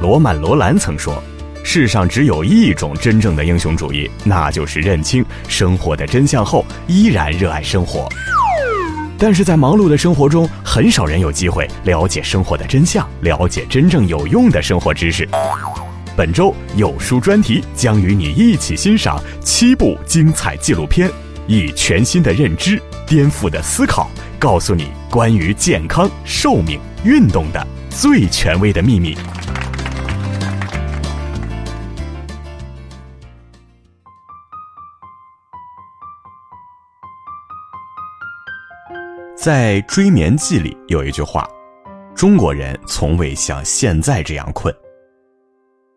罗曼·罗兰曾说：“世上只有一种真正的英雄主义，那就是认清生活的真相后依然热爱生活。”但是在忙碌的生活中，很少人有机会了解生活的真相，了解真正有用的生活知识。本周有书专题将与你一起欣赏七部精彩纪录片，以全新的认知、颠覆的思考，告诉你关于健康、寿命、运动的最权威的秘密。在《追眠记》里有一句话：“中国人从未像现在这样困。”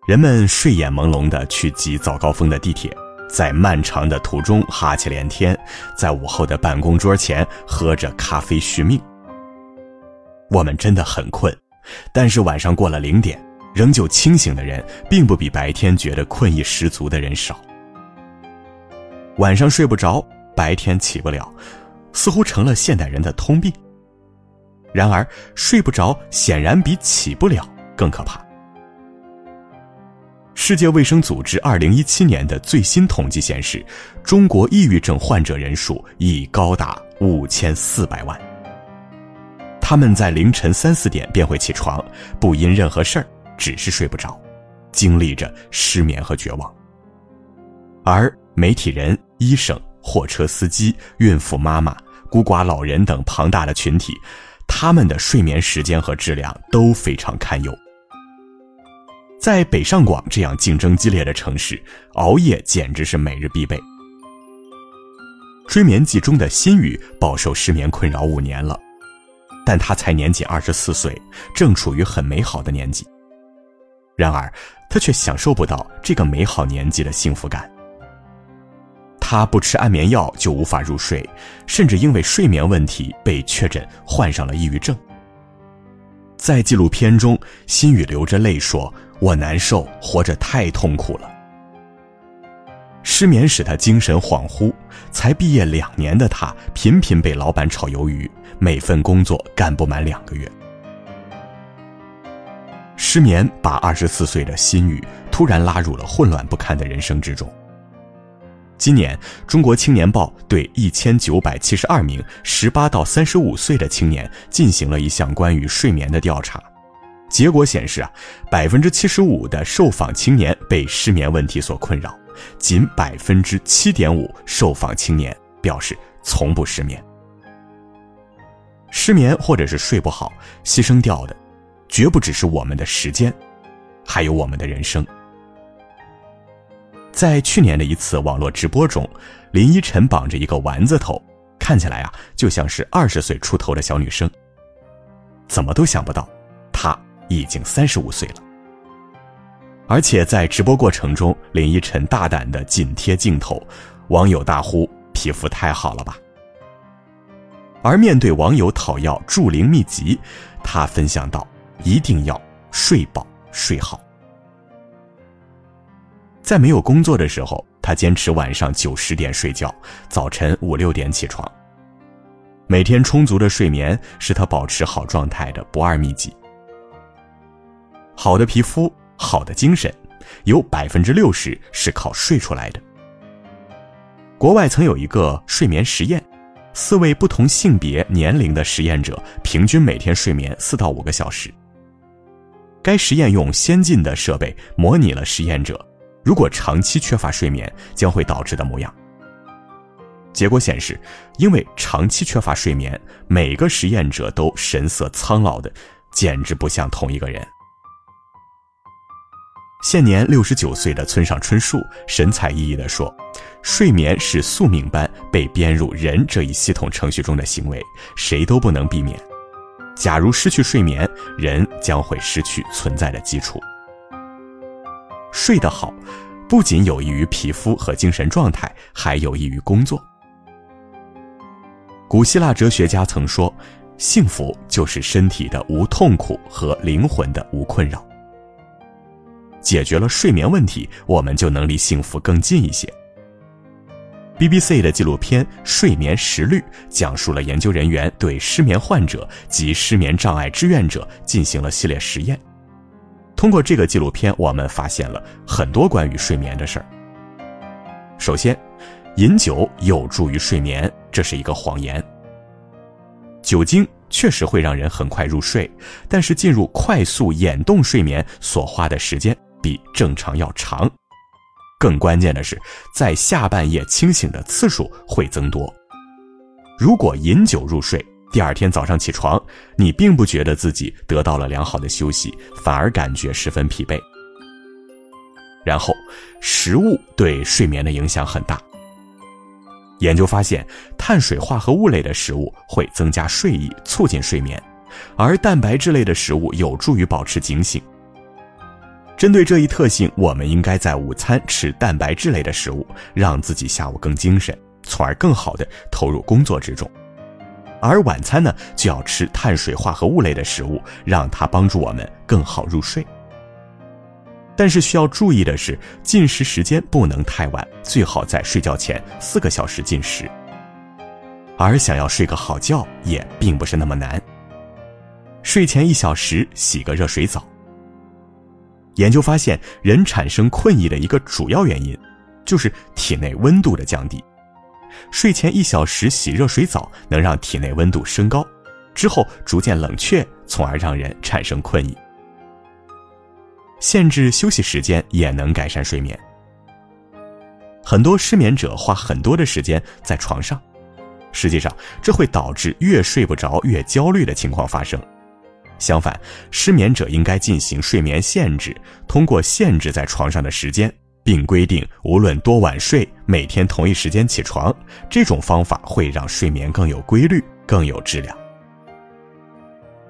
人们睡眼朦胧地去挤早高峰的地铁，在漫长的途中哈气连天，在午后的办公桌前喝着咖啡续命。我们真的很困，但是晚上过了零点，仍旧清醒的人，并不比白天觉得困意十足的人少。晚上睡不着，白天起不了。似乎成了现代人的通病。然而，睡不着显然比起不了更可怕。世界卫生组织二零一七年的最新统计显示，中国抑郁症患者人数已高达五千四百万。他们在凌晨三四点便会起床，不因任何事儿，只是睡不着，经历着失眠和绝望。而媒体人、医生。货车司机、孕妇妈妈、孤寡老人等庞大的群体，他们的睡眠时间和质量都非常堪忧。在北上广这样竞争激烈的城市，熬夜简直是每日必备。《催眠记》中的心雨饱受失眠困扰五年了，但他才年仅二十四岁，正处于很美好的年纪。然而，他却享受不到这个美好年纪的幸福感。他不吃安眠药就无法入睡，甚至因为睡眠问题被确诊患上了抑郁症。在纪录片中，心雨流着泪说：“我难受，活着太痛苦了。”失眠使他精神恍惚，才毕业两年的他频频被老板炒鱿鱼，每份工作干不满两个月。失眠把二十四岁的心雨突然拉入了混乱不堪的人生之中。今年，《中国青年报》对一千九百七十二名十八到三十五岁的青年进行了一项关于睡眠的调查，结果显示啊，百分之七十五的受访青年被失眠问题所困扰，仅百分之七点五受访青年表示从不失眠。失眠或者是睡不好，牺牲掉的，绝不只是我们的时间，还有我们的人生。在去年的一次网络直播中，林依晨绑着一个丸子头，看起来啊就像是二十岁出头的小女生。怎么都想不到，她已经三十五岁了。而且在直播过程中，林依晨大胆的紧贴镜头，网友大呼：“皮肤太好了吧！”而面对网友讨要助龄秘籍，她分享道：“一定要睡饱睡好。”在没有工作的时候，他坚持晚上九十点睡觉，早晨五六点起床。每天充足的睡眠是他保持好状态的不二秘籍。好的皮肤、好的精神，有百分之六十是靠睡出来的。国外曾有一个睡眠实验，四位不同性别、年龄的实验者平均每天睡眠四到五个小时。该实验用先进的设备模拟了实验者。如果长期缺乏睡眠将会导致的模样。结果显示，因为长期缺乏睡眠，每个实验者都神色苍老的，简直不像同一个人。现年六十九岁的村上春树神采奕奕地说：“睡眠是宿命般被编入人这一系统程序中的行为，谁都不能避免。假如失去睡眠，人将会失去存在的基础。”睡得好，不仅有益于皮肤和精神状态，还有益于工作。古希腊哲学家曾说：“幸福就是身体的无痛苦和灵魂的无困扰。”解决了睡眠问题，我们就能离幸福更近一些。BBC 的纪录片《睡眠时律》讲述了研究人员对失眠患者及失眠障碍志愿者进行了系列实验。通过这个纪录片，我们发现了很多关于睡眠的事儿。首先，饮酒有助于睡眠，这是一个谎言。酒精确实会让人很快入睡，但是进入快速眼动睡眠所花的时间比正常要长。更关键的是，在下半夜清醒的次数会增多。如果饮酒入睡，第二天早上起床，你并不觉得自己得到了良好的休息，反而感觉十分疲惫。然后，食物对睡眠的影响很大。研究发现，碳水化合物类的食物会增加睡意，促进睡眠，而蛋白质类的食物有助于保持警醒。针对这一特性，我们应该在午餐吃蛋白质类的食物，让自己下午更精神，从而更好的投入工作之中。而晚餐呢，就要吃碳水化合物类的食物，让它帮助我们更好入睡。但是需要注意的是，进食时间不能太晚，最好在睡觉前四个小时进食。而想要睡个好觉，也并不是那么难。睡前一小时洗个热水澡。研究发现，人产生困意的一个主要原因，就是体内温度的降低。睡前一小时洗热水澡能让体内温度升高，之后逐渐冷却，从而让人产生困意。限制休息时间也能改善睡眠。很多失眠者花很多的时间在床上，实际上这会导致越睡不着越焦虑的情况发生。相反，失眠者应该进行睡眠限制，通过限制在床上的时间。并规定，无论多晚睡，每天同一时间起床。这种方法会让睡眠更有规律、更有质量。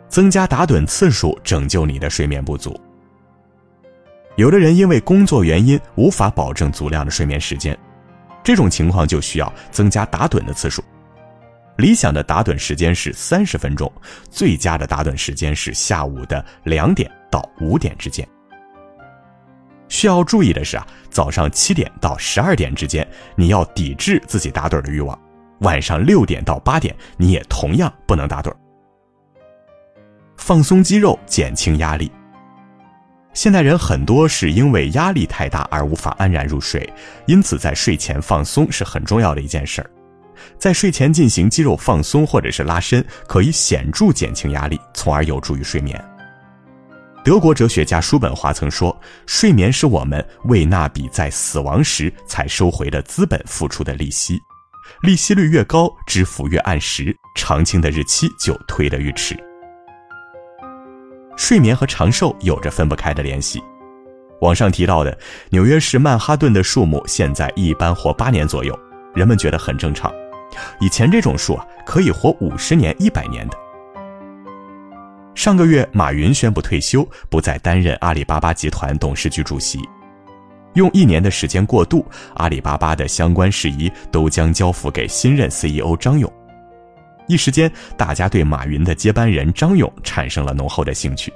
增加打盹次数，拯救你的睡眠不足。有的人因为工作原因无法保证足量的睡眠时间，这种情况就需要增加打盹的次数。理想的打盹时间是三十分钟，最佳的打盹时间是下午的两点到五点之间。需要注意的是啊，早上七点到十二点之间，你要抵制自己打盹的欲望；晚上六点到八点，你也同样不能打盹。放松肌肉，减轻压力。现代人很多是因为压力太大而无法安然入睡，因此在睡前放松是很重要的一件事儿。在睡前进行肌肉放松或者是拉伸，可以显著减轻压力，从而有助于睡眠。德国哲学家叔本华曾说：“睡眠是我们为那笔在死亡时才收回的资本付出的利息，利息率越高，支付越按时，偿清的日期就推得越迟。”睡眠和长寿有着分不开的联系。网上提到的纽约市曼哈顿的树木现在一般活八年左右，人们觉得很正常。以前这种树啊，可以活五十年、一百年的。上个月，马云宣布退休，不再担任阿里巴巴集团董事局主席，用一年的时间过渡，阿里巴巴的相关事宜都将交付给新任 CEO 张勇。一时间，大家对马云的接班人张勇产生了浓厚的兴趣。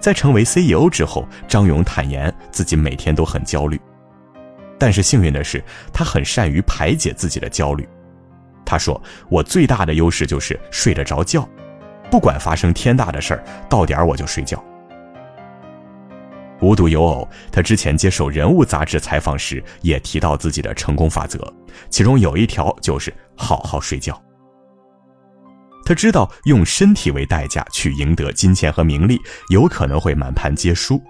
在成为 CEO 之后，张勇坦言自己每天都很焦虑，但是幸运的是，他很善于排解自己的焦虑。他说：“我最大的优势就是睡得着觉。”不管发生天大的事儿，到点儿我就睡觉。无独有偶，他之前接受《人物》杂志采访时也提到自己的成功法则，其中有一条就是好好睡觉。他知道用身体为代价去赢得金钱和名利，有可能会满盘皆输。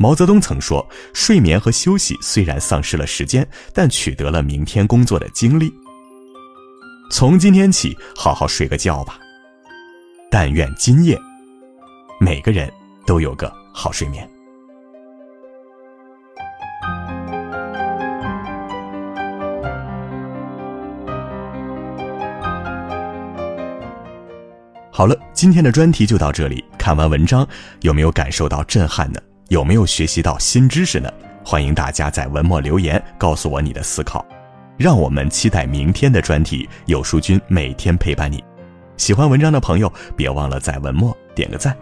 毛泽东曾说：“睡眠和休息虽然丧失了时间，但取得了明天工作的精力。”从今天起，好好睡个觉吧。但愿今夜，每个人都有个好睡眠。好了，今天的专题就到这里。看完文章，有没有感受到震撼呢？有没有学习到新知识呢？欢迎大家在文末留言，告诉我你的思考。让我们期待明天的专题，有书君每天陪伴你。喜欢文章的朋友，别忘了在文末点个赞。